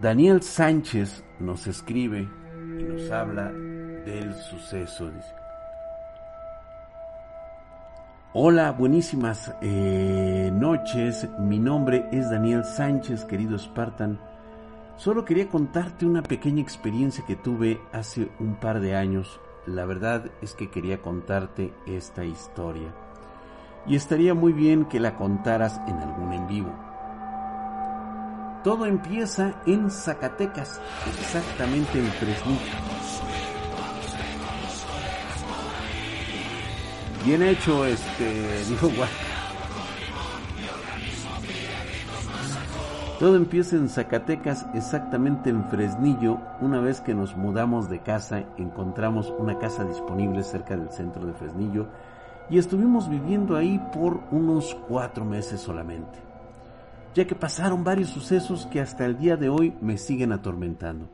Daniel Sánchez nos escribe y nos habla del suceso. Hola, buenísimas eh, noches. Mi nombre es Daniel Sánchez, querido Spartan. Solo quería contarte una pequeña experiencia que tuve hace un par de años. La verdad es que quería contarte esta historia. Y estaría muy bien que la contaras en algún en vivo. Todo empieza en Zacatecas, exactamente en Fresnillo. Bien hecho, este, dijo Todo empieza en Zacatecas, exactamente en Fresnillo. Una vez que nos mudamos de casa, encontramos una casa disponible cerca del centro de Fresnillo y estuvimos viviendo ahí por unos cuatro meses solamente, ya que pasaron varios sucesos que hasta el día de hoy me siguen atormentando.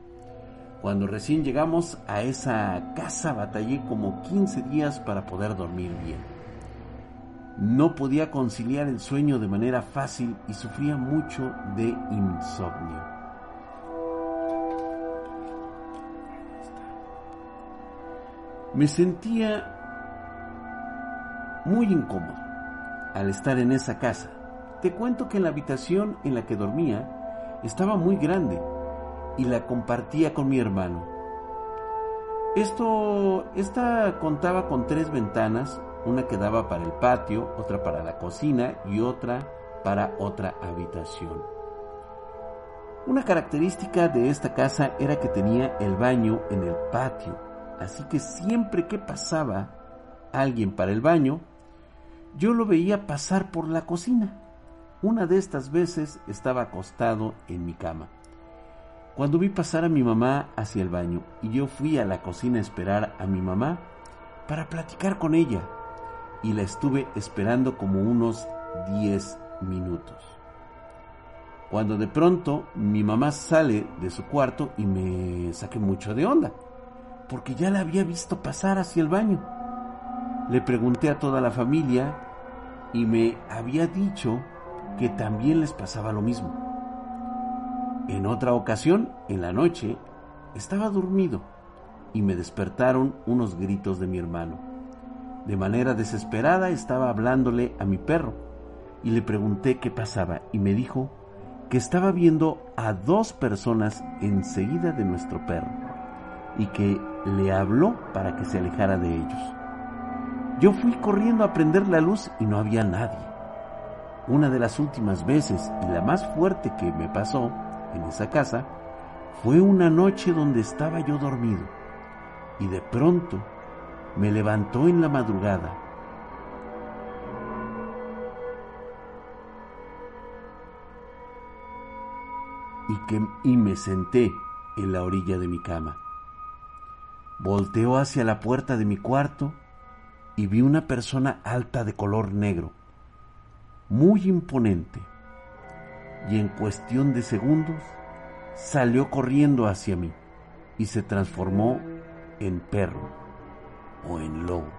Cuando recién llegamos a esa casa batallé como 15 días para poder dormir bien. No podía conciliar el sueño de manera fácil y sufría mucho de insomnio. Me sentía muy incómodo al estar en esa casa. Te cuento que la habitación en la que dormía estaba muy grande y la compartía con mi hermano. Esto, esta contaba con tres ventanas una que daba para el patio, otra para la cocina y otra para otra habitación. Una característica de esta casa era que tenía el baño en el patio, así que siempre que pasaba alguien para el baño, yo lo veía pasar por la cocina. Una de estas veces estaba acostado en mi cama. Cuando vi pasar a mi mamá hacia el baño y yo fui a la cocina a esperar a mi mamá para platicar con ella, y la estuve esperando como unos 10 minutos. Cuando de pronto mi mamá sale de su cuarto y me saqué mucho de onda, porque ya la había visto pasar hacia el baño. Le pregunté a toda la familia y me había dicho que también les pasaba lo mismo. En otra ocasión, en la noche, estaba dormido y me despertaron unos gritos de mi hermano. De manera desesperada estaba hablándole a mi perro y le pregunté qué pasaba y me dijo que estaba viendo a dos personas enseguida de nuestro perro y que le habló para que se alejara de ellos. Yo fui corriendo a prender la luz y no había nadie. Una de las últimas veces y la más fuerte que me pasó en esa casa fue una noche donde estaba yo dormido y de pronto me levantó en la madrugada. Y, que, y me senté en la orilla de mi cama. Volteó hacia la puerta de mi cuarto y vi una persona alta de color negro, muy imponente, y en cuestión de segundos salió corriendo hacia mí y se transformó en perro o en lobo,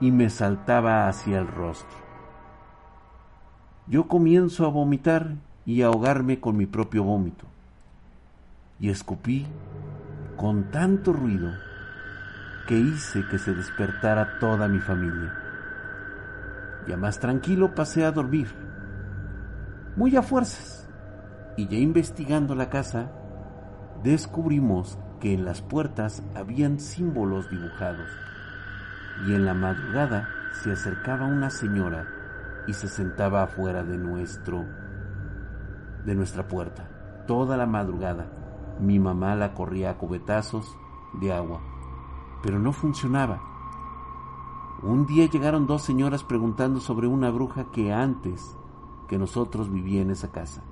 y me saltaba hacia el rostro. Yo comienzo a vomitar y a ahogarme con mi propio vómito, y escupí con tanto ruido que hice que se despertara toda mi familia. Ya más tranquilo pasé a dormir, muy a fuerzas, y ya investigando la casa, descubrimos que en las puertas habían símbolos dibujados y en la madrugada se acercaba una señora y se sentaba afuera de nuestro de nuestra puerta. Toda la madrugada mi mamá la corría a cubetazos de agua, pero no funcionaba. Un día llegaron dos señoras preguntando sobre una bruja que antes que nosotros vivía en esa casa.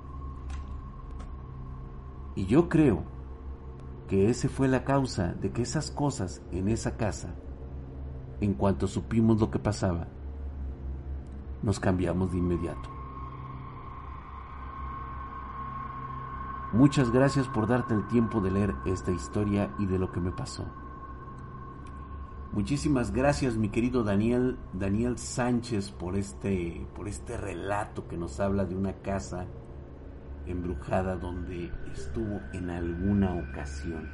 Y yo creo que ese fue la causa de que esas cosas en esa casa, en cuanto supimos lo que pasaba, nos cambiamos de inmediato. Muchas gracias por darte el tiempo de leer esta historia y de lo que me pasó. Muchísimas gracias mi querido Daniel, Daniel Sánchez por este, por este relato que nos habla de una casa embrujada donde estuvo en alguna ocasión.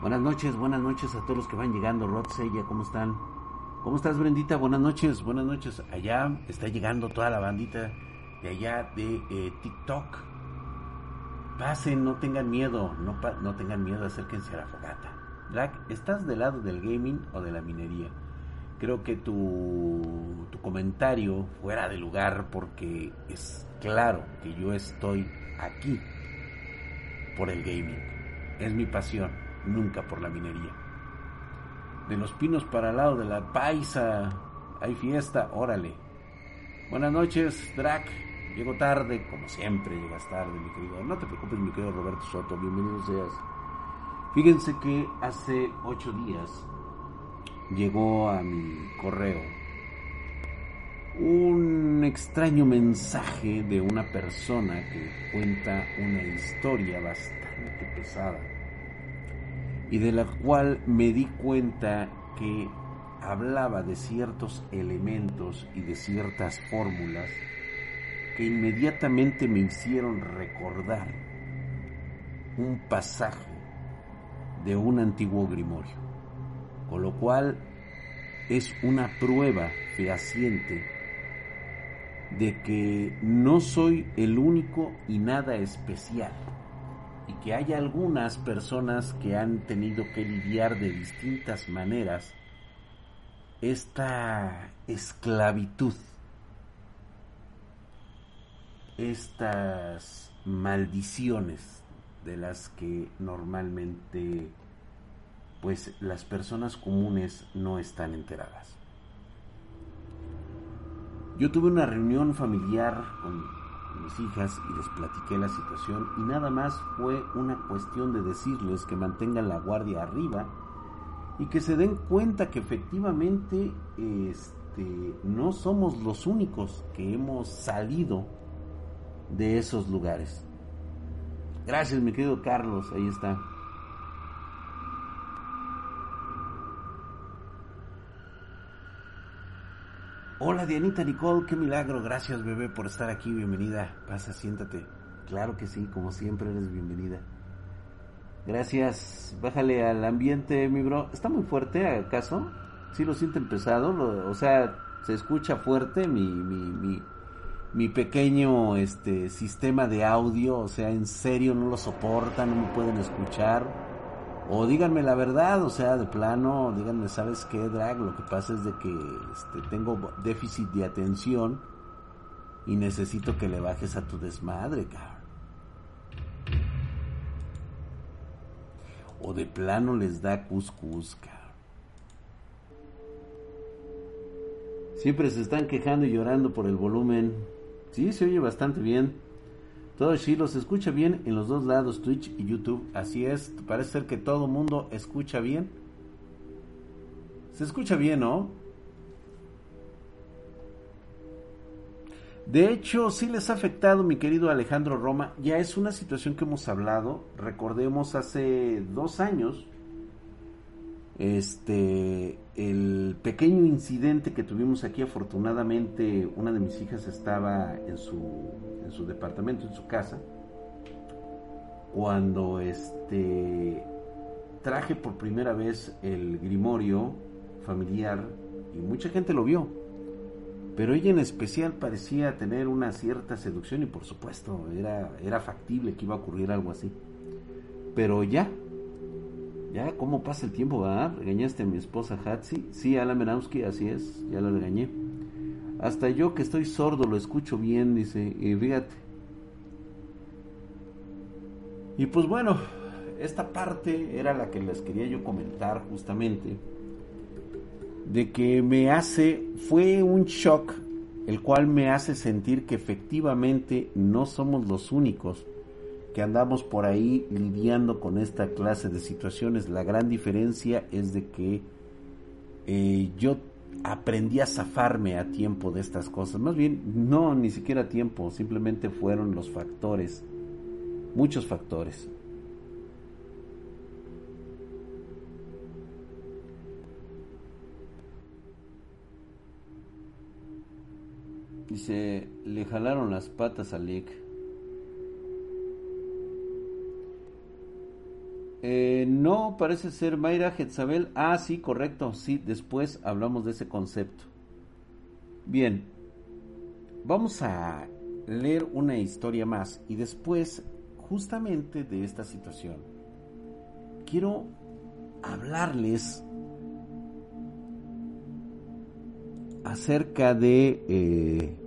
Buenas noches, buenas noches a todos los que van llegando. Rod Sella, ¿cómo están? ¿Cómo estás, Brendita? Buenas noches, buenas noches. Allá está llegando toda la bandita de allá de eh, TikTok. Pasen, no tengan miedo, no, tengan miedo, acérquense a la fogata. Black, ¿estás del lado del gaming o de la minería? Creo que tu, tu comentario fuera de lugar porque es claro que yo estoy aquí por el gaming. Es mi pasión nunca por la minería. De los pinos para el lado de la paisa, hay fiesta, órale. Buenas noches, Drac. Llego tarde, como siempre llegas tarde, mi querido. No te preocupes, mi querido Roberto Soto, bienvenido seas. Fíjense que hace ocho días llegó a mi correo un extraño mensaje de una persona que cuenta una historia bastante pesada y de la cual me di cuenta que hablaba de ciertos elementos y de ciertas fórmulas que inmediatamente me hicieron recordar un pasaje de un antiguo grimorio, con lo cual es una prueba fehaciente de que no soy el único y nada especial y que hay algunas personas que han tenido que lidiar de distintas maneras esta esclavitud, estas maldiciones de las que normalmente pues las personas comunes no están enteradas. Yo tuve una reunión familiar con mis hijas y les platiqué la situación y nada más fue una cuestión de decirles que mantengan la guardia arriba y que se den cuenta que efectivamente este, no somos los únicos que hemos salido de esos lugares. Gracias mi querido Carlos, ahí está. Hola Dianita Nicole, qué milagro, gracias bebé por estar aquí, bienvenida, pasa, siéntate. Claro que sí, como siempre eres bienvenida. Gracias, bájale al ambiente, mi bro. ¿Está muy fuerte acaso? ¿Sí lo sienten pesado? o sea, ¿se escucha fuerte mi, mi, mi, mi pequeño este, sistema de audio? O sea, ¿en serio no lo soportan, no me pueden escuchar? O díganme la verdad, o sea, de plano, díganme, ¿sabes qué, Drag? Lo que pasa es de que este, tengo déficit de atención y necesito que le bajes a tu desmadre, cabrón. O de plano les da cuscús, cabrón. Siempre se están quejando y llorando por el volumen. Sí, se oye bastante bien. Todo sí los escucha bien en los dos lados, Twitch y YouTube. Así es, parece ser que todo mundo escucha bien. Se escucha bien, ¿no? De hecho, sí les ha afectado, mi querido Alejandro Roma. Ya es una situación que hemos hablado. Recordemos hace dos años, este, el pequeño incidente que tuvimos aquí. Afortunadamente, una de mis hijas estaba en su en su departamento, en su casa, cuando este traje por primera vez el grimorio familiar y mucha gente lo vio. Pero ella en especial parecía tener una cierta seducción y por supuesto era, era factible que iba a ocurrir algo así. Pero ya, ya, ¿cómo pasa el tiempo? va ¿Regañaste a mi esposa Hatsi? Sí, Alan Menowski, así es, ya la regañé. Hasta yo que estoy sordo lo escucho bien, dice, y fíjate. Y pues bueno, esta parte era la que les quería yo comentar justamente. De que me hace, fue un shock, el cual me hace sentir que efectivamente no somos los únicos que andamos por ahí lidiando con esta clase de situaciones. La gran diferencia es de que eh, yo aprendí a zafarme a tiempo de estas cosas. Más bien, no, ni siquiera a tiempo, simplemente fueron los factores, muchos factores. Dice, le jalaron las patas a Lick. Eh, no, parece ser Mayra Jezabel. Ah, sí, correcto. Sí, después hablamos de ese concepto. Bien, vamos a leer una historia más y después, justamente de esta situación, quiero hablarles acerca de eh,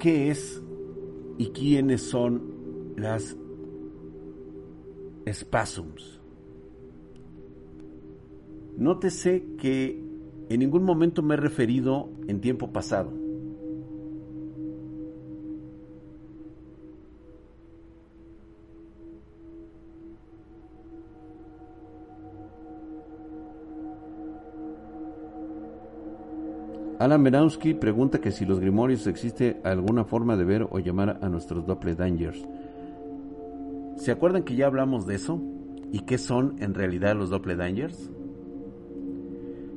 qué es y quiénes son las spasms. Nótese que en ningún momento me he referido en tiempo pasado. Alan Benowski pregunta que si los Grimorios existe alguna forma de ver o llamar a nuestros Doppelgangers. ¿Se acuerdan que ya hablamos de eso? ¿Y qué son en realidad los Doppelgangers?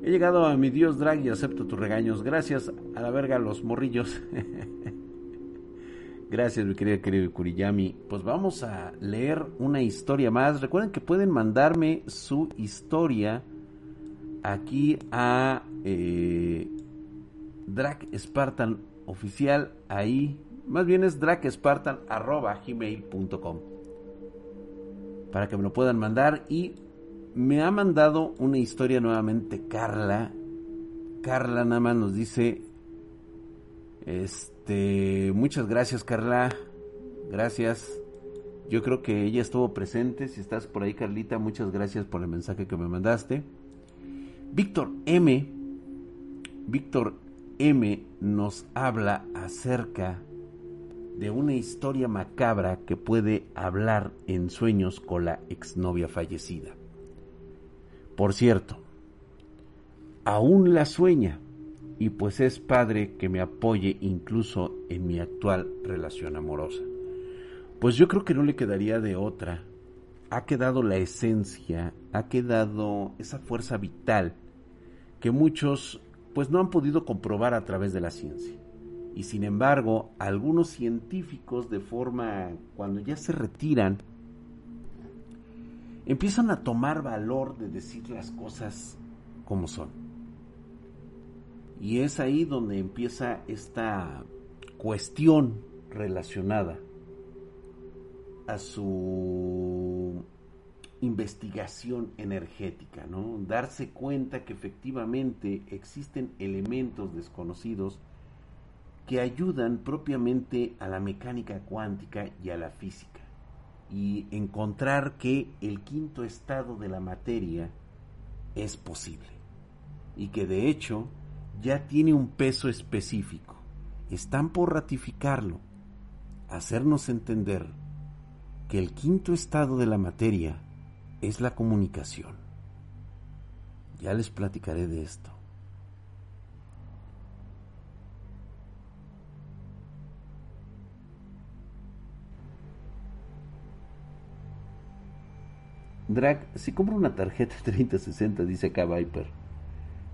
He llegado a mi Dios drag y acepto tus regaños. Gracias a la verga los morrillos. Gracias, mi querido querido Kuriyami. Pues vamos a leer una historia más. Recuerden que pueden mandarme su historia aquí a eh, Drag Spartan oficial ahí, más bien es dragspartan@gmail.com para que me lo puedan mandar y me ha mandado una historia nuevamente Carla. Carla nada más nos dice este, muchas gracias Carla. Gracias. Yo creo que ella estuvo presente. Si estás por ahí, Carlita, muchas gracias por el mensaje que me mandaste. Víctor M. Víctor M nos habla acerca de una historia macabra que puede hablar en sueños con la exnovia fallecida. Por cierto, aún la sueña y pues es padre que me apoye incluso en mi actual relación amorosa. Pues yo creo que no le quedaría de otra. Ha quedado la esencia, ha quedado esa fuerza vital que muchos pues no han podido comprobar a través de la ciencia. Y sin embargo, algunos científicos de forma, cuando ya se retiran, empiezan a tomar valor de decir las cosas como son. Y es ahí donde empieza esta cuestión relacionada a su investigación energética, ¿no? Darse cuenta que efectivamente existen elementos desconocidos que ayudan propiamente a la mecánica cuántica y a la física. Y encontrar que el quinto estado de la materia es posible. Y que de hecho ya tiene un peso específico. Están por ratificarlo, hacernos entender que el quinto estado de la materia es la comunicación. Ya les platicaré de esto. Drag, si compro una tarjeta 3060, dice acá Viper,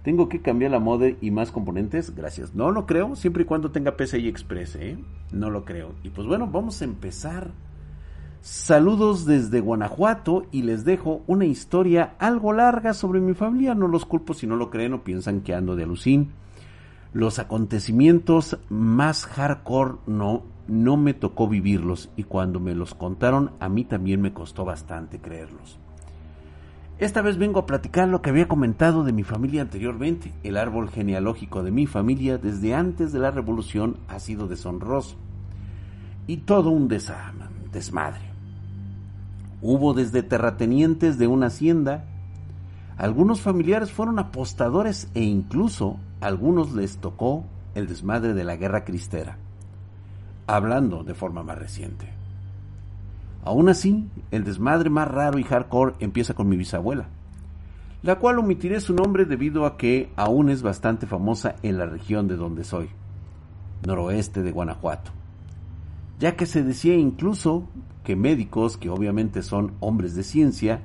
¿tengo que cambiar la mode y más componentes? Gracias. No lo creo, siempre y cuando tenga PCI Express, ¿eh? No lo creo. Y pues bueno, vamos a empezar Saludos desde Guanajuato y les dejo una historia algo larga sobre mi familia. No los culpo si no lo creen o piensan que ando de alucín. Los acontecimientos más hardcore no, no me tocó vivirlos y cuando me los contaron a mí también me costó bastante creerlos. Esta vez vengo a platicar lo que había comentado de mi familia anteriormente. El árbol genealógico de mi familia desde antes de la revolución ha sido deshonroso y todo un desmadre. Hubo desde terratenientes de una hacienda, algunos familiares fueron apostadores e incluso a algunos les tocó el desmadre de la guerra cristera, hablando de forma más reciente. Aún así, el desmadre más raro y hardcore empieza con mi bisabuela, la cual omitiré su nombre debido a que aún es bastante famosa en la región de donde soy, noroeste de Guanajuato, ya que se decía incluso que médicos, que obviamente son hombres de ciencia,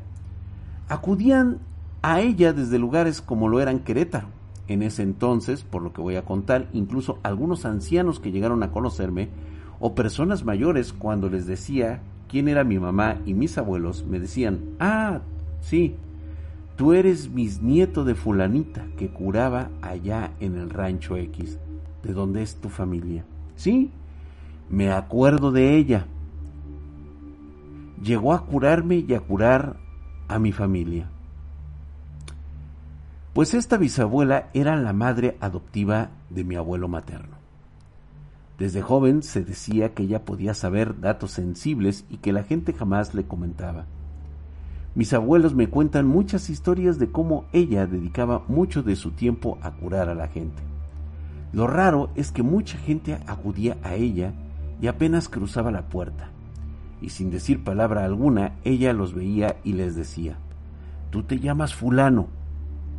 acudían a ella desde lugares como lo eran Querétaro, en ese entonces, por lo que voy a contar, incluso algunos ancianos que llegaron a conocerme, o personas mayores, cuando les decía quién era mi mamá y mis abuelos, me decían, ah, sí, tú eres bisnieto de fulanita que curaba allá en el rancho X, de donde es tu familia. Sí, me acuerdo de ella. Llegó a curarme y a curar a mi familia. Pues esta bisabuela era la madre adoptiva de mi abuelo materno. Desde joven se decía que ella podía saber datos sensibles y que la gente jamás le comentaba. Mis abuelos me cuentan muchas historias de cómo ella dedicaba mucho de su tiempo a curar a la gente. Lo raro es que mucha gente acudía a ella y apenas cruzaba la puerta. Y sin decir palabra alguna, ella los veía y les decía, Tú te llamas fulano,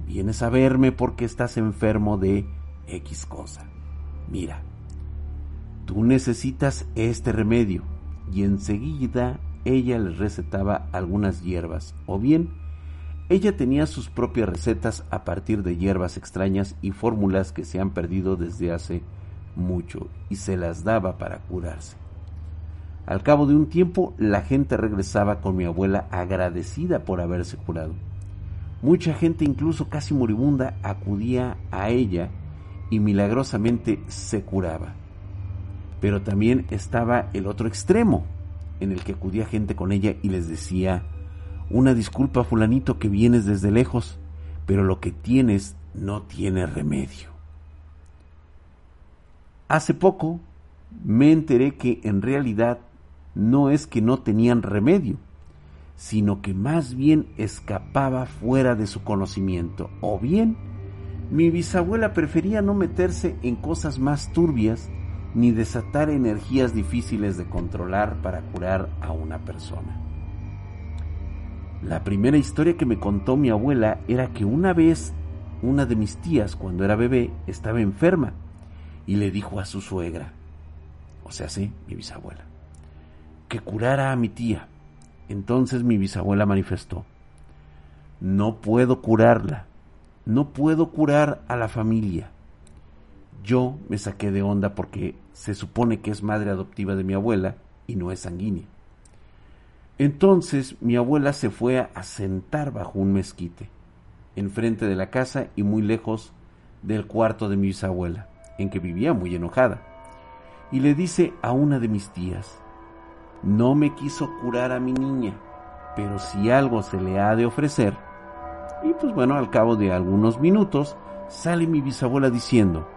vienes a verme porque estás enfermo de X cosa. Mira, tú necesitas este remedio y enseguida ella les recetaba algunas hierbas o bien ella tenía sus propias recetas a partir de hierbas extrañas y fórmulas que se han perdido desde hace mucho y se las daba para curarse. Al cabo de un tiempo la gente regresaba con mi abuela agradecida por haberse curado. Mucha gente, incluso casi moribunda, acudía a ella y milagrosamente se curaba. Pero también estaba el otro extremo, en el que acudía gente con ella y les decía, una disculpa fulanito que vienes desde lejos, pero lo que tienes no tiene remedio. Hace poco me enteré que en realidad no es que no tenían remedio, sino que más bien escapaba fuera de su conocimiento, o bien mi bisabuela prefería no meterse en cosas más turbias ni desatar energías difíciles de controlar para curar a una persona. La primera historia que me contó mi abuela era que una vez una de mis tías, cuando era bebé, estaba enferma y le dijo a su suegra, o sea, sí, mi bisabuela, que curara a mi tía. Entonces mi bisabuela manifestó, no puedo curarla, no puedo curar a la familia. Yo me saqué de onda porque se supone que es madre adoptiva de mi abuela y no es sanguínea. Entonces mi abuela se fue a sentar bajo un mezquite, enfrente de la casa y muy lejos del cuarto de mi bisabuela, en que vivía muy enojada, y le dice a una de mis tías, no me quiso curar a mi niña, pero si algo se le ha de ofrecer. Y pues bueno, al cabo de algunos minutos sale mi bisabuela diciendo,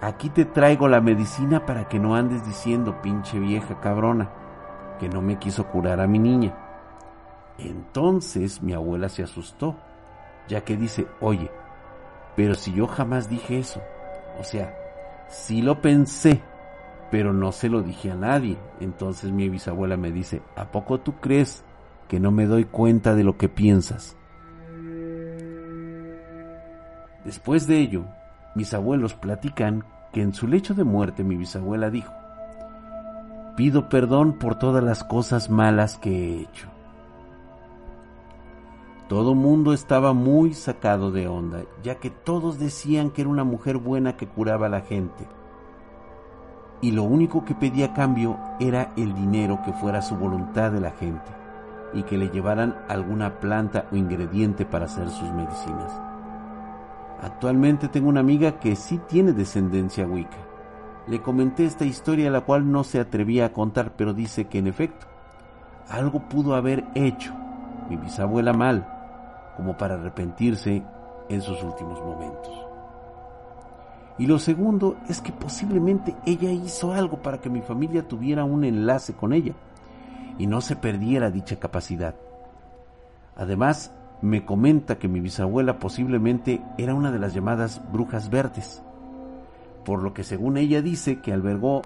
aquí te traigo la medicina para que no andes diciendo, pinche vieja cabrona, que no me quiso curar a mi niña. Entonces mi abuela se asustó, ya que dice, oye, pero si yo jamás dije eso, o sea, sí lo pensé, pero no se lo dije a nadie. Entonces mi bisabuela me dice, ¿a poco tú crees que no me doy cuenta de lo que piensas? Después de ello, mis abuelos platican que en su lecho de muerte mi bisabuela dijo, pido perdón por todas las cosas malas que he hecho. Todo mundo estaba muy sacado de onda, ya que todos decían que era una mujer buena que curaba a la gente y lo único que pedía cambio era el dinero que fuera su voluntad de la gente y que le llevaran alguna planta o ingrediente para hacer sus medicinas. Actualmente tengo una amiga que sí tiene descendencia wicca. Le comenté esta historia la cual no se atrevía a contar, pero dice que en efecto, algo pudo haber hecho mi bisabuela mal como para arrepentirse en sus últimos momentos. Y lo segundo es que posiblemente ella hizo algo para que mi familia tuviera un enlace con ella y no se perdiera dicha capacidad. Además, me comenta que mi bisabuela posiblemente era una de las llamadas brujas verdes, por lo que según ella dice que albergó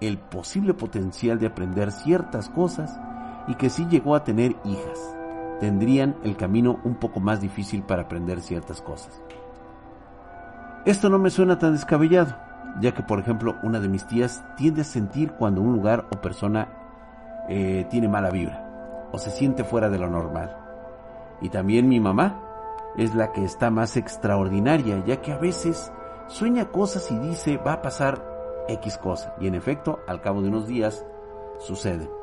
el posible potencial de aprender ciertas cosas y que si llegó a tener hijas. Tendrían el camino un poco más difícil para aprender ciertas cosas. Esto no me suena tan descabellado, ya que por ejemplo una de mis tías tiende a sentir cuando un lugar o persona eh, tiene mala vibra o se siente fuera de lo normal. Y también mi mamá es la que está más extraordinaria, ya que a veces sueña cosas y dice va a pasar X cosa, y en efecto, al cabo de unos días, sucede.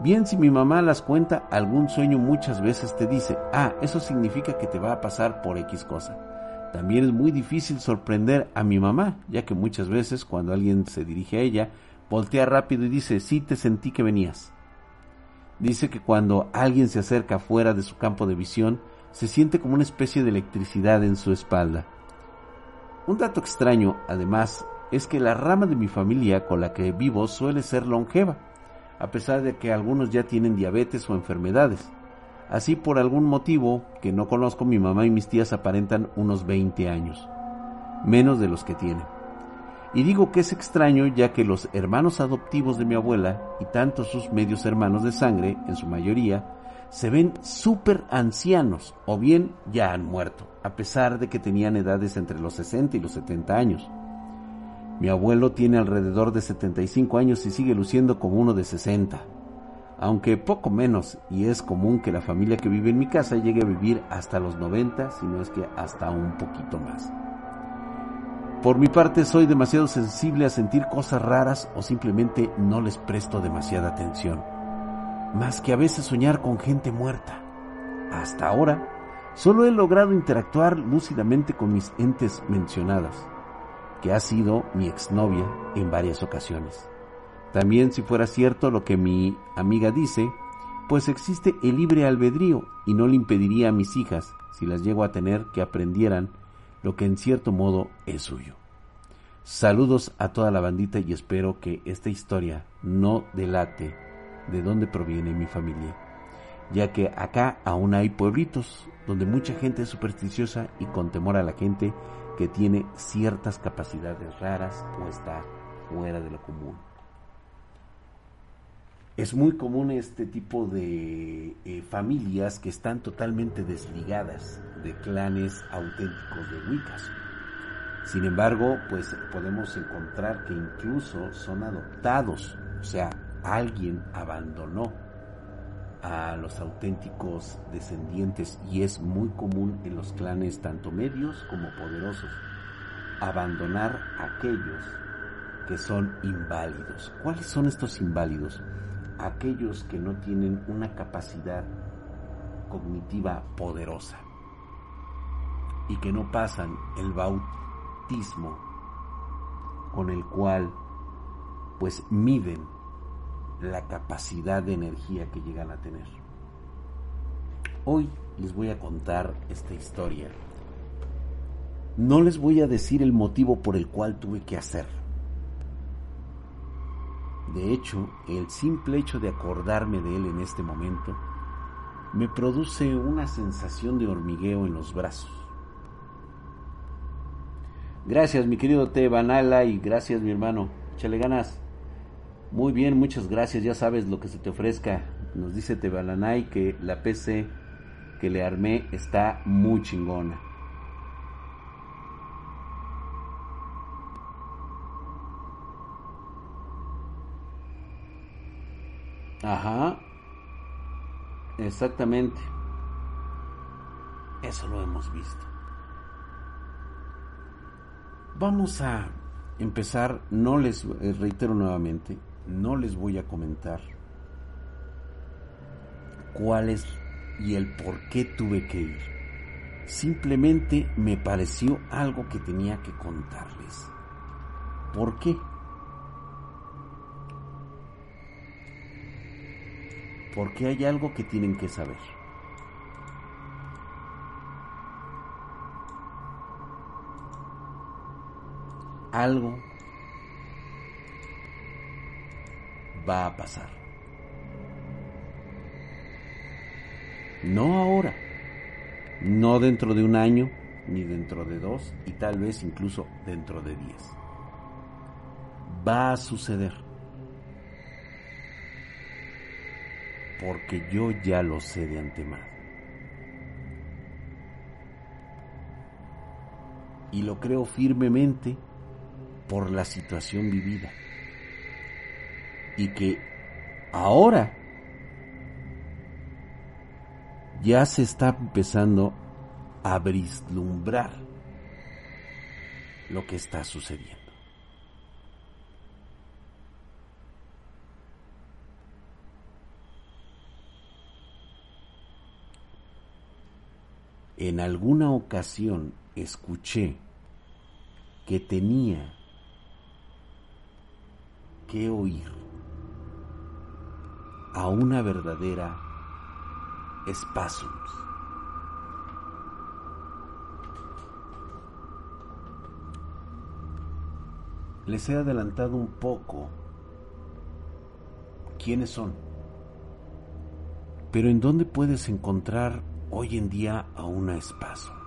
Bien, si mi mamá las cuenta, algún sueño muchas veces te dice, ah, eso significa que te va a pasar por X cosa. También es muy difícil sorprender a mi mamá, ya que muchas veces cuando alguien se dirige a ella, voltea rápido y dice, sí te sentí que venías. Dice que cuando alguien se acerca fuera de su campo de visión, se siente como una especie de electricidad en su espalda. Un dato extraño, además, es que la rama de mi familia con la que vivo suele ser longeva, a pesar de que algunos ya tienen diabetes o enfermedades. Así por algún motivo que no conozco, mi mamá y mis tías aparentan unos 20 años, menos de los que tienen. Y digo que es extraño ya que los hermanos adoptivos de mi abuela y tanto sus medios hermanos de sangre, en su mayoría, se ven súper ancianos o bien ya han muerto, a pesar de que tenían edades entre los 60 y los 70 años. Mi abuelo tiene alrededor de 75 años y sigue luciendo como uno de 60, aunque poco menos, y es común que la familia que vive en mi casa llegue a vivir hasta los 90, si no es que hasta un poquito más. Por mi parte soy demasiado sensible a sentir cosas raras o simplemente no les presto demasiada atención, más que a veces soñar con gente muerta. Hasta ahora, solo he logrado interactuar lúcidamente con mis entes mencionadas que ha sido mi exnovia en varias ocasiones. También si fuera cierto lo que mi amiga dice, pues existe el libre albedrío y no le impediría a mis hijas, si las llego a tener, que aprendieran lo que en cierto modo es suyo. Saludos a toda la bandita y espero que esta historia no delate de dónde proviene mi familia, ya que acá aún hay pueblitos donde mucha gente es supersticiosa y con temor a la gente que tiene ciertas capacidades raras o está fuera de lo común. Es muy común este tipo de eh, familias que están totalmente desligadas de clanes auténticos de Wiccas. Sin embargo, pues podemos encontrar que incluso son adoptados, o sea, alguien abandonó a los auténticos descendientes y es muy común en los clanes tanto medios como poderosos abandonar a aquellos que son inválidos. ¿Cuáles son estos inválidos? Aquellos que no tienen una capacidad cognitiva poderosa y que no pasan el bautismo con el cual pues miden la capacidad de energía que llegan a tener. Hoy les voy a contar esta historia. No les voy a decir el motivo por el cual tuve que hacer. De hecho, el simple hecho de acordarme de él en este momento me produce una sensación de hormigueo en los brazos. Gracias, mi querido Tebanala, y gracias, mi hermano. Échale ganas. Muy bien, muchas gracias. Ya sabes lo que se te ofrezca. Nos dice Tebalanay que la PC que le armé está muy chingona. Ajá. Exactamente. Eso lo hemos visto. Vamos a empezar, no les eh, reitero nuevamente, no les voy a comentar cuál es y el por qué tuve que ir. Simplemente me pareció algo que tenía que contarles. ¿Por qué? Porque hay algo que tienen que saber. Algo va a pasar. No ahora, no dentro de un año, ni dentro de dos, y tal vez incluso dentro de diez. Va a suceder. Porque yo ya lo sé de antemano. Y lo creo firmemente por la situación vivida y que ahora ya se está empezando a vislumbrar lo que está sucediendo. En alguna ocasión escuché que tenía que oír a una verdadera espasmos. Les he adelantado un poco quiénes son, pero ¿en dónde puedes encontrar hoy en día a una espasmos?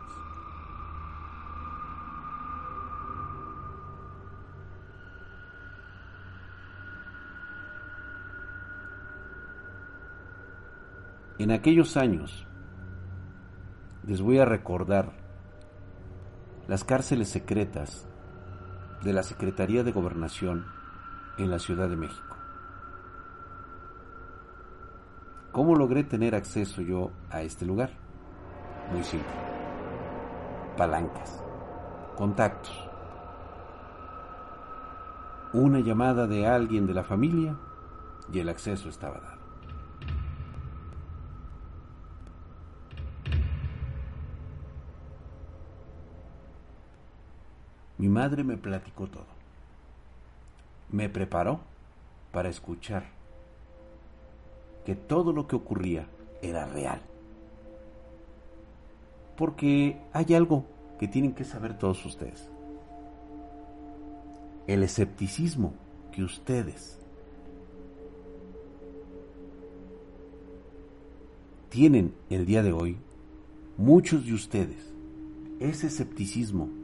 En aquellos años, les voy a recordar las cárceles secretas de la Secretaría de Gobernación en la Ciudad de México. ¿Cómo logré tener acceso yo a este lugar? Muy simple. Palancas, contactos, una llamada de alguien de la familia y el acceso estaba dado. Madre me platicó todo. Me preparó para escuchar que todo lo que ocurría era real. Porque hay algo que tienen que saber todos ustedes. El escepticismo que ustedes tienen el día de hoy, muchos de ustedes, ese escepticismo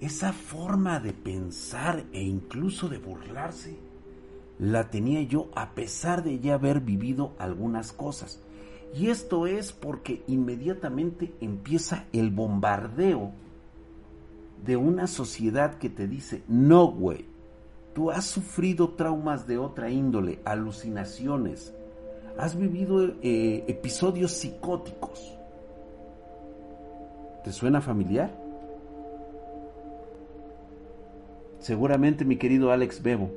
esa forma de pensar e incluso de burlarse, la tenía yo a pesar de ya haber vivido algunas cosas. Y esto es porque inmediatamente empieza el bombardeo de una sociedad que te dice, no, güey, tú has sufrido traumas de otra índole, alucinaciones, has vivido eh, episodios psicóticos. ¿Te suena familiar? Seguramente mi querido Alex Bebo.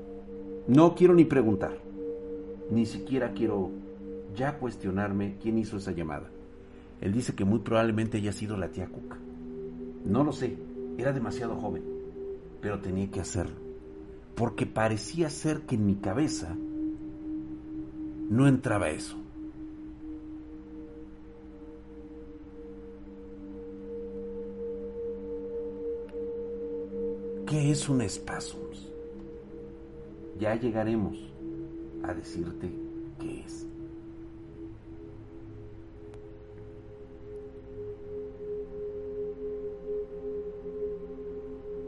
No quiero ni preguntar. Ni siquiera quiero ya cuestionarme quién hizo esa llamada. Él dice que muy probablemente haya sido la tía Cuca. No lo sé, era demasiado joven, pero tenía que hacerlo, porque parecía ser que en mi cabeza no entraba eso. ¿Qué es un espasmos? Ya llegaremos a decirte qué es.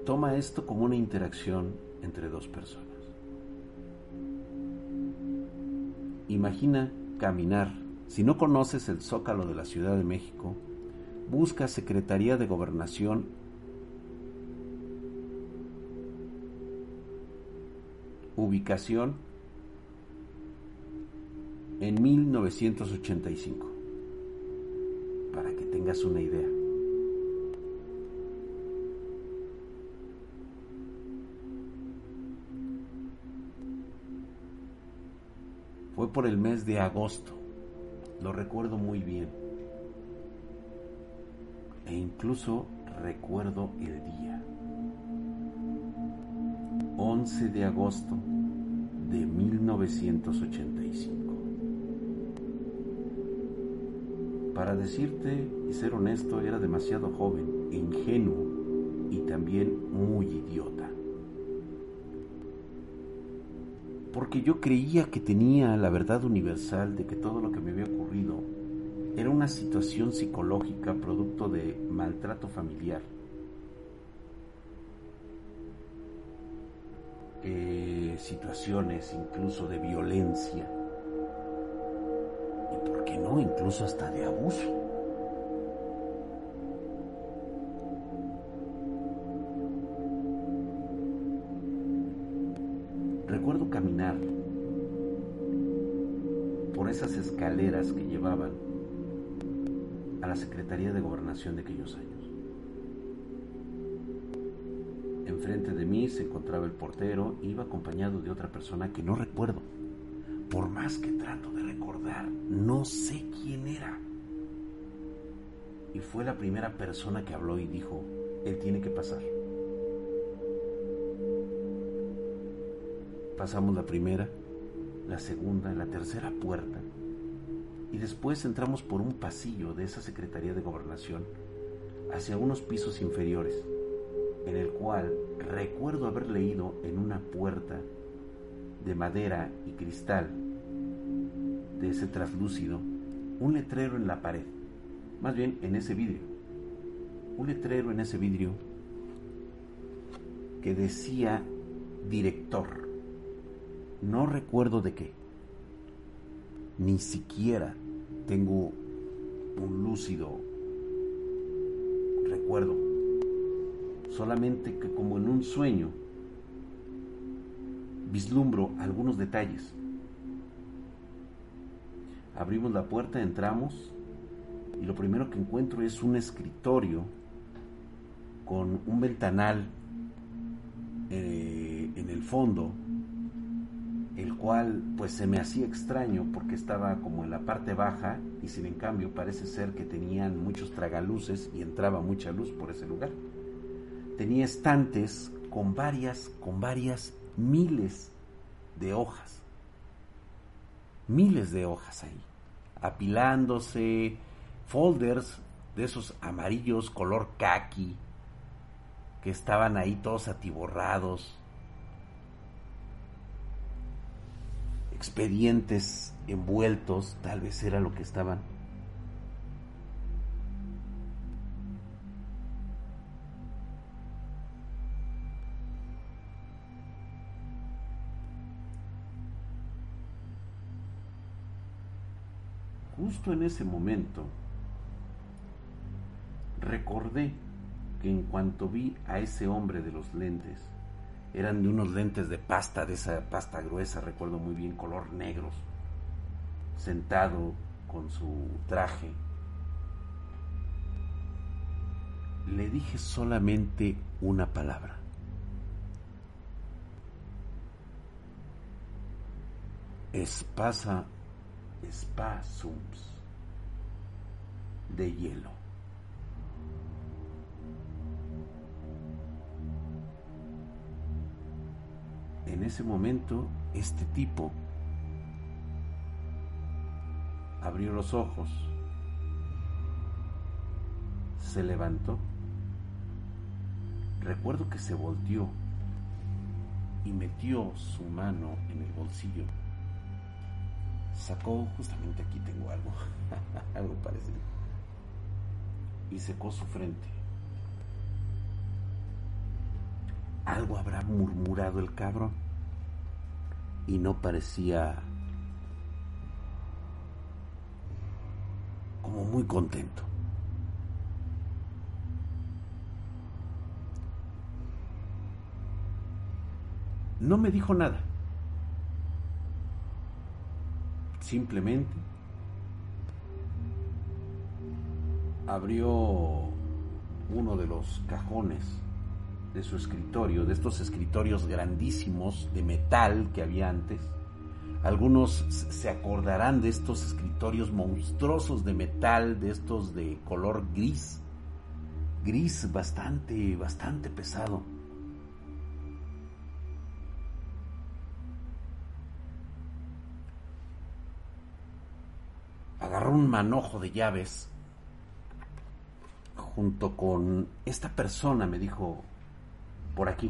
Toma esto como una interacción entre dos personas. Imagina caminar. Si no conoces el zócalo de la Ciudad de México, busca Secretaría de Gobernación ubicación en 1985, para que tengas una idea. Fue por el mes de agosto, lo recuerdo muy bien. E incluso recuerdo el día. 11 de agosto de 1985. Para decirte y ser honesto, era demasiado joven, ingenuo y también muy idiota. Porque yo creía que tenía la verdad universal de que todo lo que me había ocurrido era una situación psicológica producto de maltrato familiar situaciones incluso de violencia y, ¿por qué no?, incluso hasta de abuso. Recuerdo caminar por esas escaleras que llevaban a la Secretaría de Gobernación de aquellos años. Enfrente de mí se encontraba el portero, iba acompañado de otra persona que no recuerdo. Por más que trato de recordar, no sé quién era. Y fue la primera persona que habló y dijo, él tiene que pasar. Pasamos la primera, la segunda, la tercera puerta y después entramos por un pasillo de esa Secretaría de Gobernación hacia unos pisos inferiores, en el cual recuerdo haber leído en una puerta de madera y cristal de ese traslúcido un letrero en la pared, más bien en ese vidrio, un letrero en ese vidrio que decía director, no recuerdo de qué, ni siquiera tengo un lúcido recuerdo, solamente que como en un sueño vislumbro algunos detalles. Abrimos la puerta, entramos y lo primero que encuentro es un escritorio con un ventanal eh, en el fondo el cual pues se me hacía extraño porque estaba como en la parte baja y sin en cambio parece ser que tenían muchos tragaluces y entraba mucha luz por ese lugar. Tenía estantes con varias, con varias miles de hojas. Miles de hojas ahí, apilándose, folders de esos amarillos color kaki que estaban ahí todos atiborrados expedientes envueltos, tal vez era lo que estaban. Justo en ese momento, recordé que en cuanto vi a ese hombre de los lentes, eran de unos lentes de pasta, de esa pasta gruesa, recuerdo muy bien, color negros, sentado con su traje. Le dije solamente una palabra. Espasa spasums de hielo. en ese momento este tipo abrió los ojos, se levantó, recuerdo que se volteó y metió su mano en el bolsillo. Sacó, justamente aquí tengo algo, algo parecido, y secó su frente. Algo habrá murmurado el cabrón y no parecía como muy contento. No me dijo nada. Simplemente abrió uno de los cajones de su escritorio, de estos escritorios grandísimos de metal que había antes. Algunos se acordarán de estos escritorios monstruosos de metal, de estos de color gris, gris bastante, bastante pesado. Agarró un manojo de llaves junto con esta persona, me dijo, por aquí.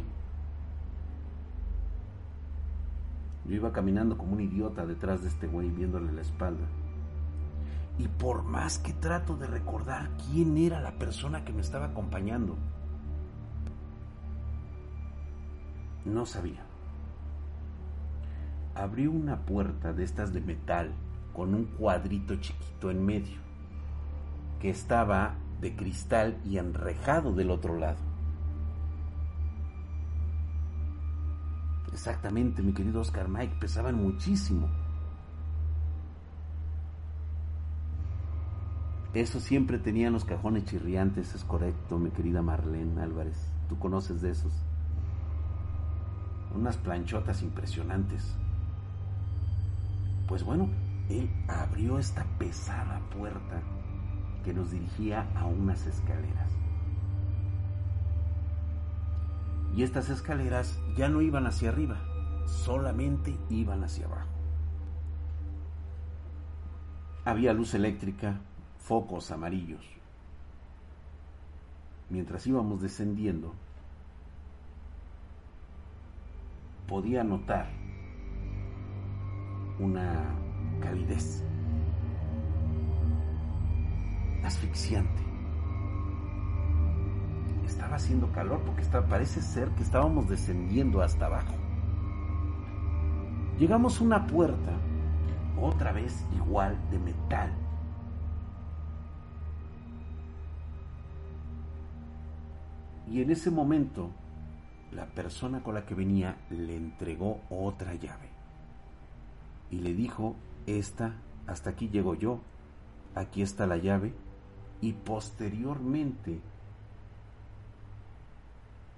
Yo iba caminando como un idiota detrás de este güey viéndole la espalda. Y por más que trato de recordar quién era la persona que me estaba acompañando, no sabía. Abrió una puerta de estas de metal con un cuadrito chiquito en medio, que estaba de cristal y enrejado del otro lado. Exactamente, mi querido Oscar Mike, pesaban muchísimo. Eso siempre tenían los cajones chirriantes, es correcto, mi querida Marlene Álvarez. Tú conoces de esos. Unas planchotas impresionantes. Pues bueno, él abrió esta pesada puerta que nos dirigía a unas escaleras. Y estas escaleras ya no iban hacia arriba, solamente iban hacia abajo. Había luz eléctrica, focos amarillos. Mientras íbamos descendiendo, podía notar una calidez asfixiante. Estaba haciendo calor porque parece ser que estábamos descendiendo hasta abajo. Llegamos a una puerta, otra vez igual de metal. Y en ese momento, la persona con la que venía le entregó otra llave. Y le dijo, esta, hasta aquí llego yo, aquí está la llave, y posteriormente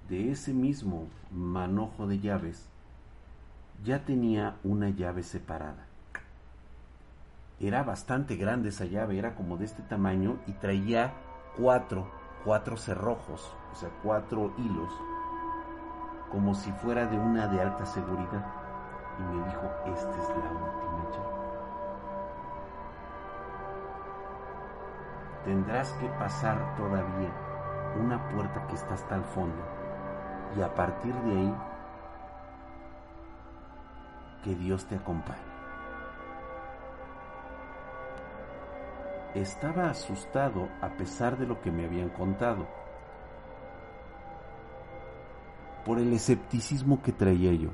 de ese mismo manojo de llaves ya tenía una llave separada. Era bastante grande esa llave, era como de este tamaño y traía cuatro, cuatro cerrojos, o sea, cuatro hilos, como si fuera de una de alta seguridad. Y me dijo, esta es la última llave. Tendrás que pasar todavía una puerta que está hasta el fondo y a partir de ahí que Dios te acompañe. Estaba asustado a pesar de lo que me habían contado, por el escepticismo que traía yo.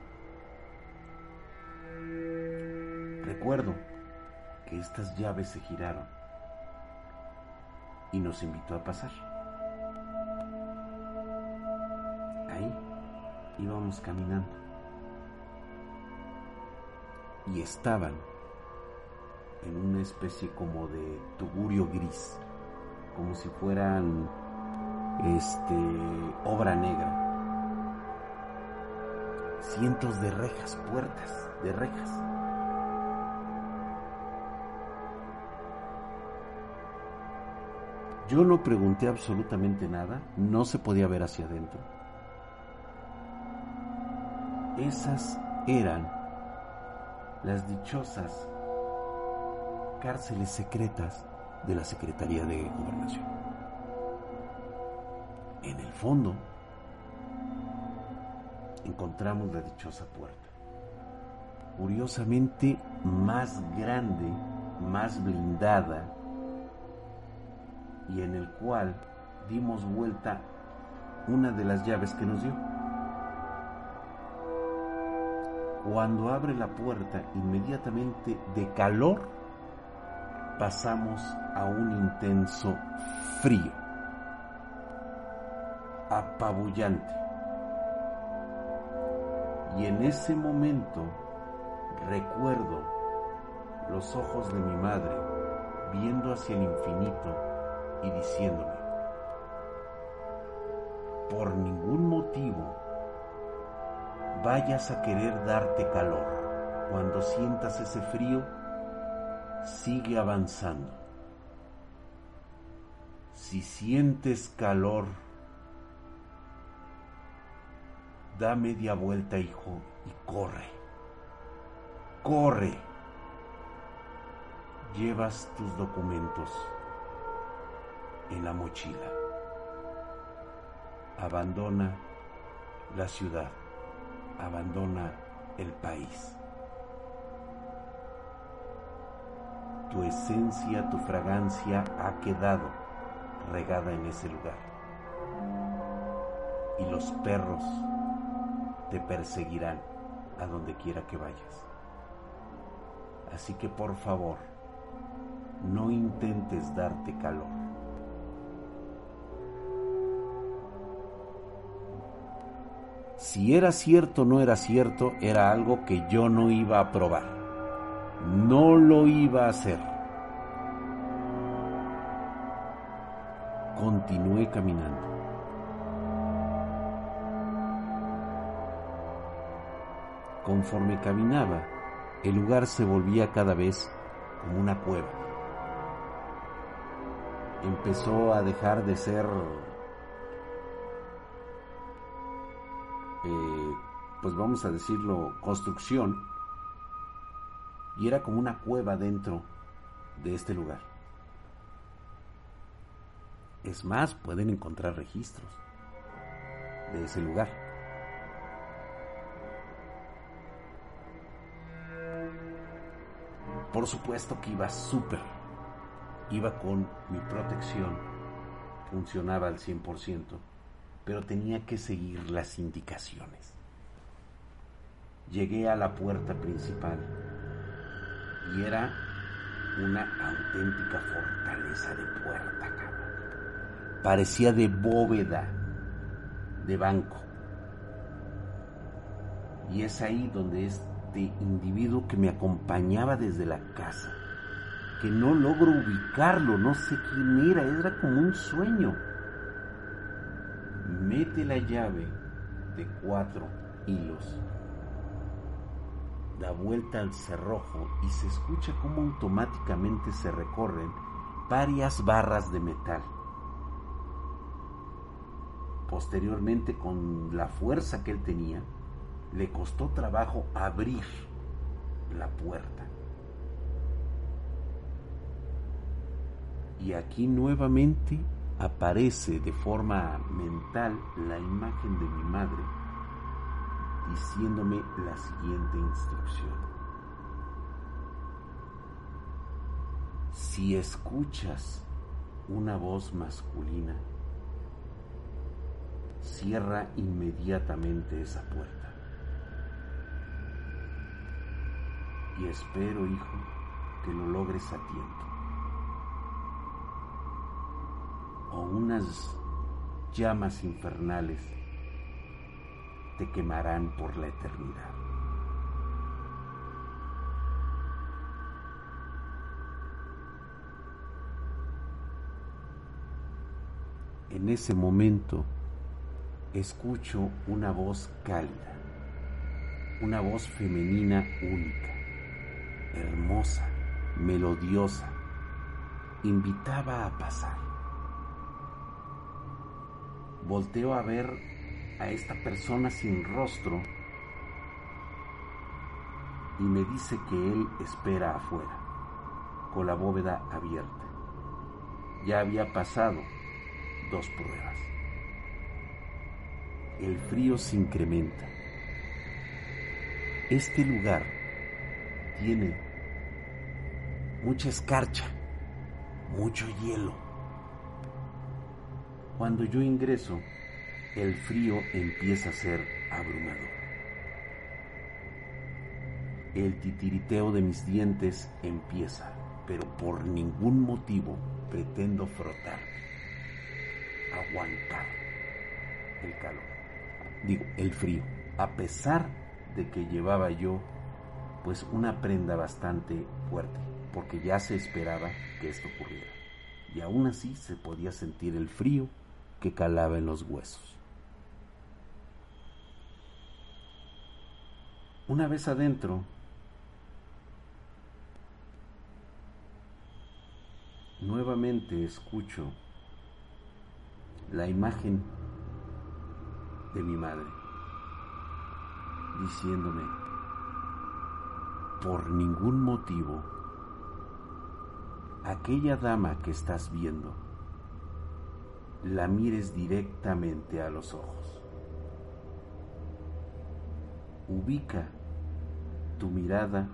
Recuerdo que estas llaves se giraron y nos invitó a pasar. Ahí íbamos caminando y estaban en una especie como de tugurio gris, como si fueran este obra negra. Cientos de rejas, puertas de rejas. Yo no pregunté absolutamente nada, no se podía ver hacia adentro. Esas eran las dichosas cárceles secretas de la Secretaría de Gobernación. En el fondo encontramos la dichosa puerta. Curiosamente más grande, más blindada, y en el cual dimos vuelta una de las llaves que nos dio. Cuando abre la puerta, inmediatamente de calor pasamos a un intenso frío, apabullante. Y en ese momento recuerdo los ojos de mi madre viendo hacia el infinito y diciéndome, por ningún motivo vayas a querer darte calor. Cuando sientas ese frío, sigue avanzando. Si sientes calor, da media vuelta, hijo, y corre. Corre. Llevas tus documentos en la mochila. Abandona la ciudad, abandona el país. Tu esencia, tu fragancia ha quedado regada en ese lugar. Y los perros te perseguirán a donde quiera que vayas. Así que por favor, no intentes darte calor. Si era cierto o no era cierto, era algo que yo no iba a probar. No lo iba a hacer. continué caminando. Conforme caminaba, el lugar se volvía cada vez como una cueva. Empezó a dejar de ser, pues vamos a decirlo, construcción, y era como una cueva dentro de este lugar. Es más, pueden encontrar registros de ese lugar. Por supuesto que iba súper. Iba con mi protección. Funcionaba al 100%. Pero tenía que seguir las indicaciones. Llegué a la puerta principal. Y era una auténtica fortaleza de puerta, cabrón. Parecía de bóveda de banco. Y es ahí donde este individuo que me acompañaba desde la casa, que no logro ubicarlo, no sé quién era, era como un sueño. Mete la llave de cuatro hilos da vuelta al cerrojo y se escucha cómo automáticamente se recorren varias barras de metal. Posteriormente, con la fuerza que él tenía, le costó trabajo abrir la puerta. Y aquí nuevamente aparece de forma mental la imagen de mi madre diciéndome la siguiente instrucción. Si escuchas una voz masculina, cierra inmediatamente esa puerta. Y espero, hijo, que lo logres a tiempo. O unas llamas infernales te quemarán por la eternidad. En ese momento escucho una voz cálida, una voz femenina única, hermosa, melodiosa, invitaba a pasar. Volteo a ver a esta persona sin rostro y me dice que él espera afuera, con la bóveda abierta. Ya había pasado dos pruebas. El frío se incrementa. Este lugar tiene mucha escarcha, mucho hielo. Cuando yo ingreso, el frío empieza a ser abrumador. El titiriteo de mis dientes empieza, pero por ningún motivo pretendo frotar, aguantar el calor, digo, el frío, a pesar de que llevaba yo pues una prenda bastante fuerte, porque ya se esperaba que esto ocurriera. Y aún así se podía sentir el frío que calaba en los huesos. Una vez adentro, nuevamente escucho la imagen de mi madre diciéndome, por ningún motivo, aquella dama que estás viendo, la mires directamente a los ojos. Ubica tu mirada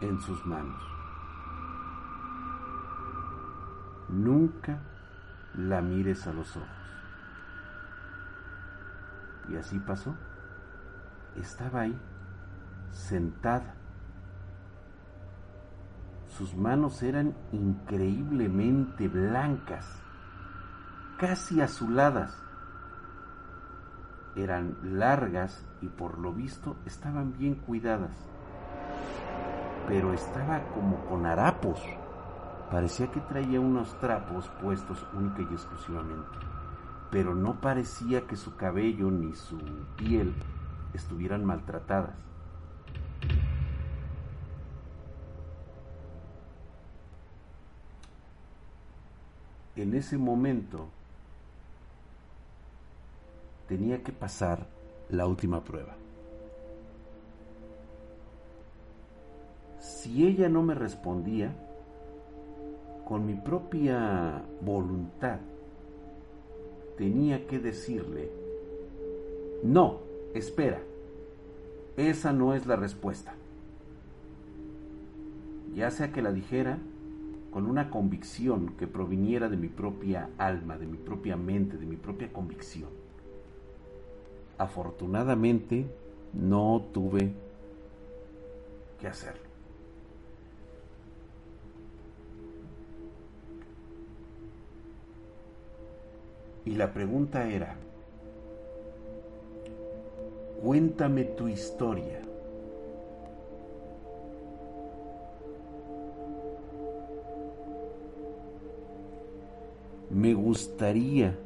en sus manos. Nunca la mires a los ojos. Y así pasó. Estaba ahí, sentada. Sus manos eran increíblemente blancas, casi azuladas. Eran largas y por lo visto estaban bien cuidadas pero estaba como con harapos, Parecía que traía unos trapos puestos única y exclusivamente, pero no parecía que su cabello ni su piel estuvieran maltratadas. En ese momento tenía que pasar la última prueba. Si ella no me respondía, con mi propia voluntad, tenía que decirle, no, espera, esa no es la respuesta. Ya sea que la dijera con una convicción que proviniera de mi propia alma, de mi propia mente, de mi propia convicción. Afortunadamente no tuve que hacerlo. Y la pregunta era, cuéntame tu historia. Me gustaría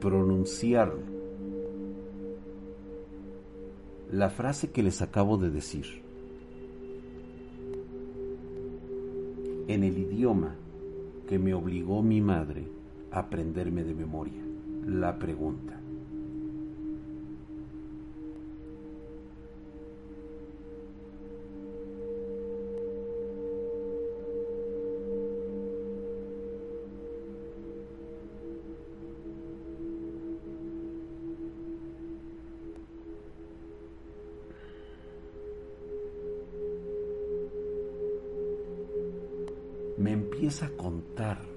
pronunciar la frase que les acabo de decir en el idioma que me obligó mi madre aprenderme de memoria la pregunta. me empieza a contar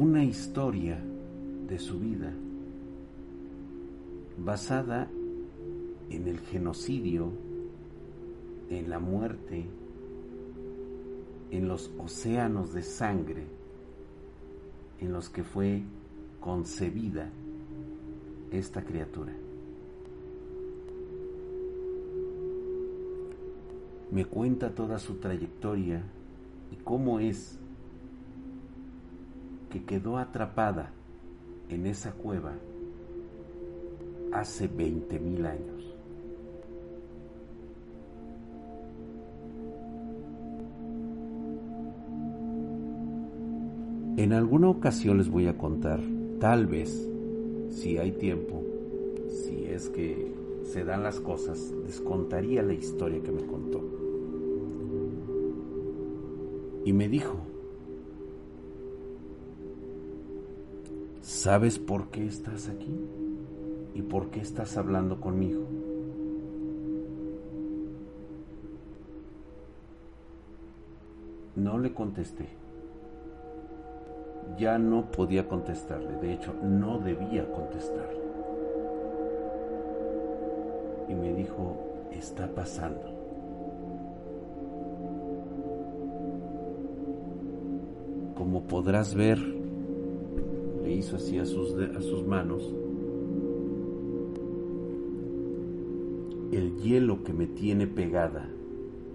una historia de su vida basada en el genocidio, en la muerte, en los océanos de sangre en los que fue concebida esta criatura. Me cuenta toda su trayectoria y cómo es que quedó atrapada en esa cueva hace 20 mil años. En alguna ocasión les voy a contar, tal vez, si hay tiempo, si es que se dan las cosas, les contaría la historia que me contó. Y me dijo, ¿Sabes por qué estás aquí? ¿Y por qué estás hablando conmigo? No le contesté. Ya no podía contestarle. De hecho, no debía contestarle. Y me dijo, está pasando. Como podrás ver, hizo así a sus, a sus manos, el hielo que me tiene pegada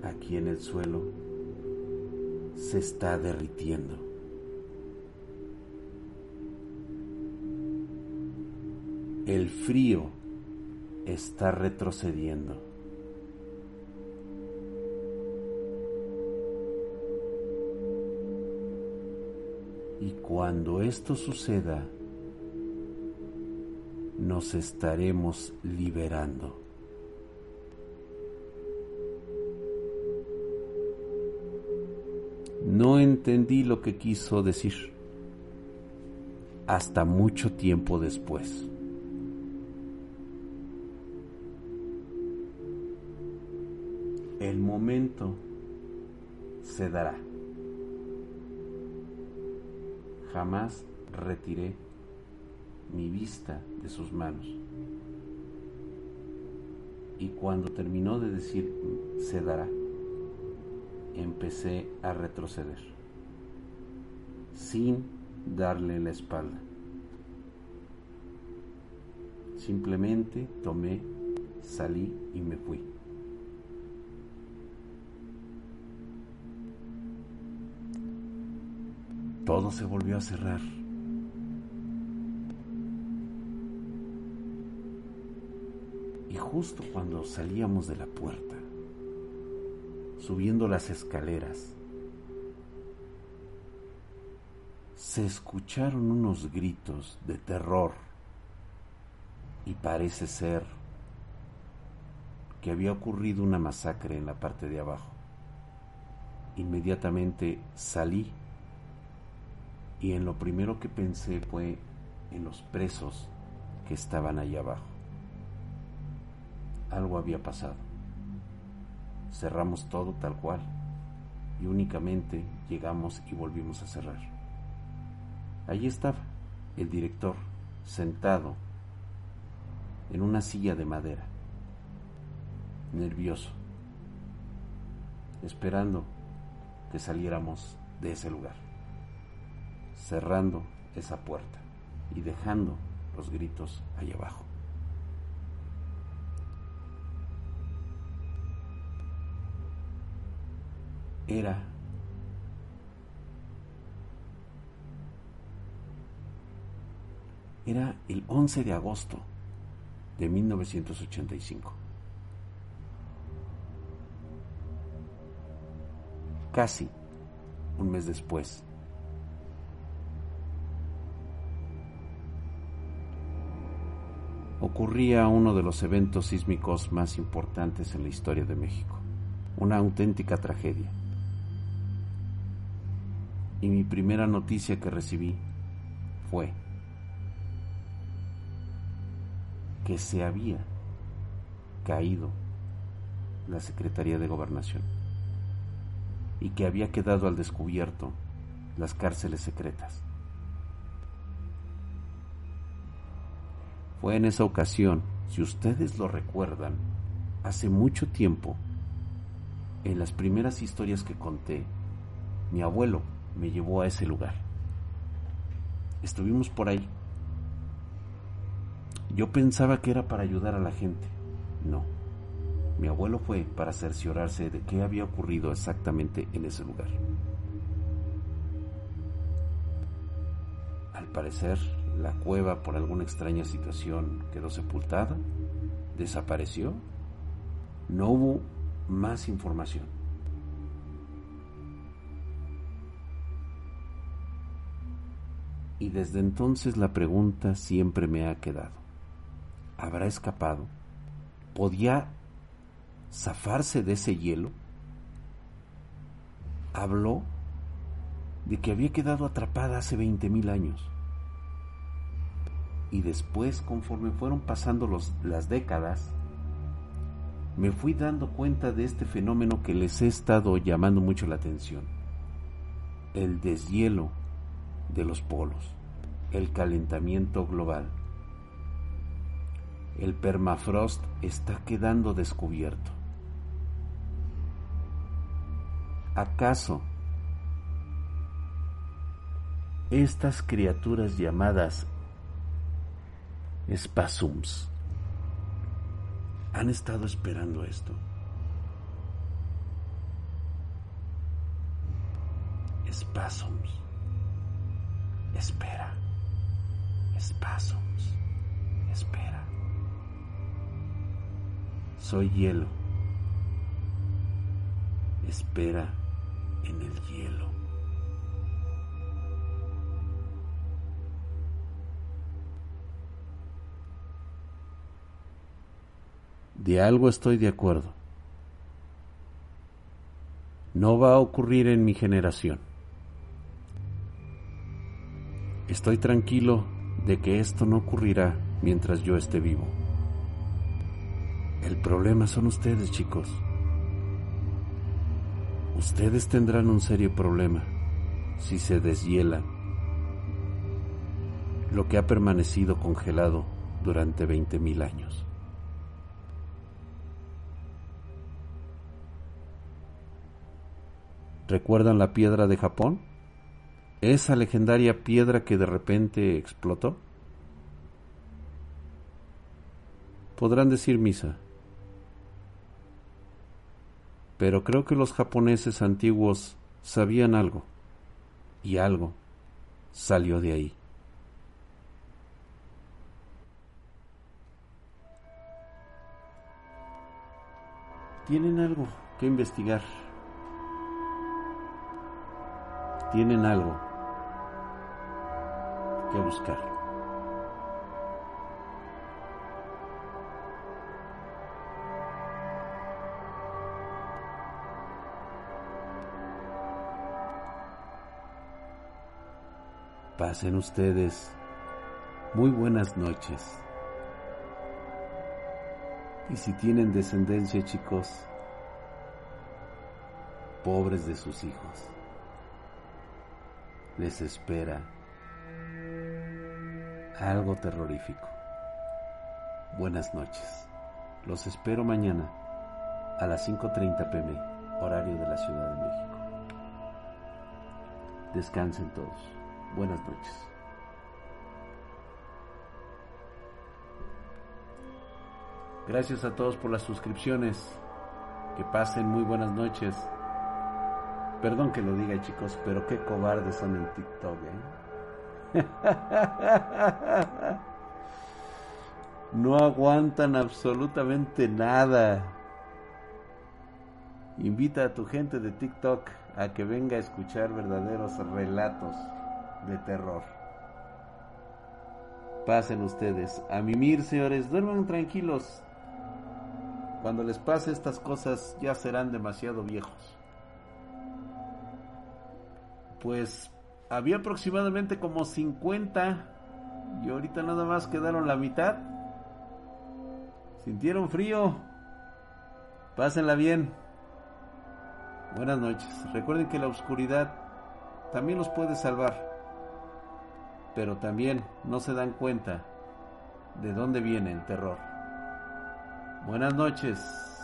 aquí en el suelo se está derritiendo. El frío está retrocediendo. Cuando esto suceda, nos estaremos liberando. No entendí lo que quiso decir hasta mucho tiempo después. El momento se dará jamás retiré mi vista de sus manos. Y cuando terminó de decir se dará, empecé a retroceder, sin darle la espalda. Simplemente tomé, salí y me fui. Todo se volvió a cerrar. Y justo cuando salíamos de la puerta, subiendo las escaleras, se escucharon unos gritos de terror y parece ser que había ocurrido una masacre en la parte de abajo. Inmediatamente salí y en lo primero que pensé fue en los presos que estaban allá abajo. Algo había pasado. Cerramos todo tal cual y únicamente llegamos y volvimos a cerrar. Allí estaba el director sentado en una silla de madera, nervioso, esperando que saliéramos de ese lugar cerrando esa puerta y dejando los gritos ahí abajo. Era era el 11 de agosto de 1985. Casi un mes después ocurría uno de los eventos sísmicos más importantes en la historia de México, una auténtica tragedia. Y mi primera noticia que recibí fue que se había caído la Secretaría de Gobernación y que había quedado al descubierto las cárceles secretas. Fue en esa ocasión, si ustedes lo recuerdan, hace mucho tiempo, en las primeras historias que conté, mi abuelo me llevó a ese lugar. Estuvimos por ahí. Yo pensaba que era para ayudar a la gente. No. Mi abuelo fue para cerciorarse de qué había ocurrido exactamente en ese lugar. Al parecer, la cueva por alguna extraña situación quedó sepultada, desapareció, no hubo más información. Y desde entonces la pregunta siempre me ha quedado. ¿Habrá escapado? ¿Podía zafarse de ese hielo? Habló de que había quedado atrapada hace veinte mil años y después, conforme fueron pasando las décadas, me fui dando cuenta de este fenómeno que les he estado llamando mucho la atención. El deshielo de los polos, el calentamiento global. El permafrost está quedando descubierto. ¿Acaso estas criaturas llamadas spasms. Han estado esperando esto. Spasms. Espera. Spasms. Espera. Soy hielo. Espera en el hielo. De algo estoy de acuerdo. No va a ocurrir en mi generación. Estoy tranquilo de que esto no ocurrirá mientras yo esté vivo. El problema son ustedes, chicos. Ustedes tendrán un serio problema si se deshiela lo que ha permanecido congelado durante veinte mil años. ¿Recuerdan la piedra de Japón? Esa legendaria piedra que de repente explotó. Podrán decir misa. Pero creo que los japoneses antiguos sabían algo, y algo salió de ahí. Tienen algo que investigar. Tienen algo que buscar. Pasen ustedes muy buenas noches. Y si tienen descendencia, chicos, pobres de sus hijos, les espera algo terrorífico. Buenas noches. Los espero mañana a las 5.30 pm, horario de la Ciudad de México. Descansen todos. Buenas noches. Gracias a todos por las suscripciones. Que pasen muy buenas noches. Perdón que lo diga chicos, pero qué cobardes son en TikTok. ¿eh? No aguantan absolutamente nada. Invita a tu gente de TikTok a que venga a escuchar verdaderos relatos de terror. Pasen ustedes a mimir, señores, duerman tranquilos. Cuando les pase estas cosas ya serán demasiado viejos. Pues había aproximadamente como 50 y ahorita nada más quedaron la mitad. ¿Sintieron frío? Pásenla bien. Buenas noches. Recuerden que la oscuridad también los puede salvar pero también no se dan cuenta de dónde viene el terror. Buenas noches.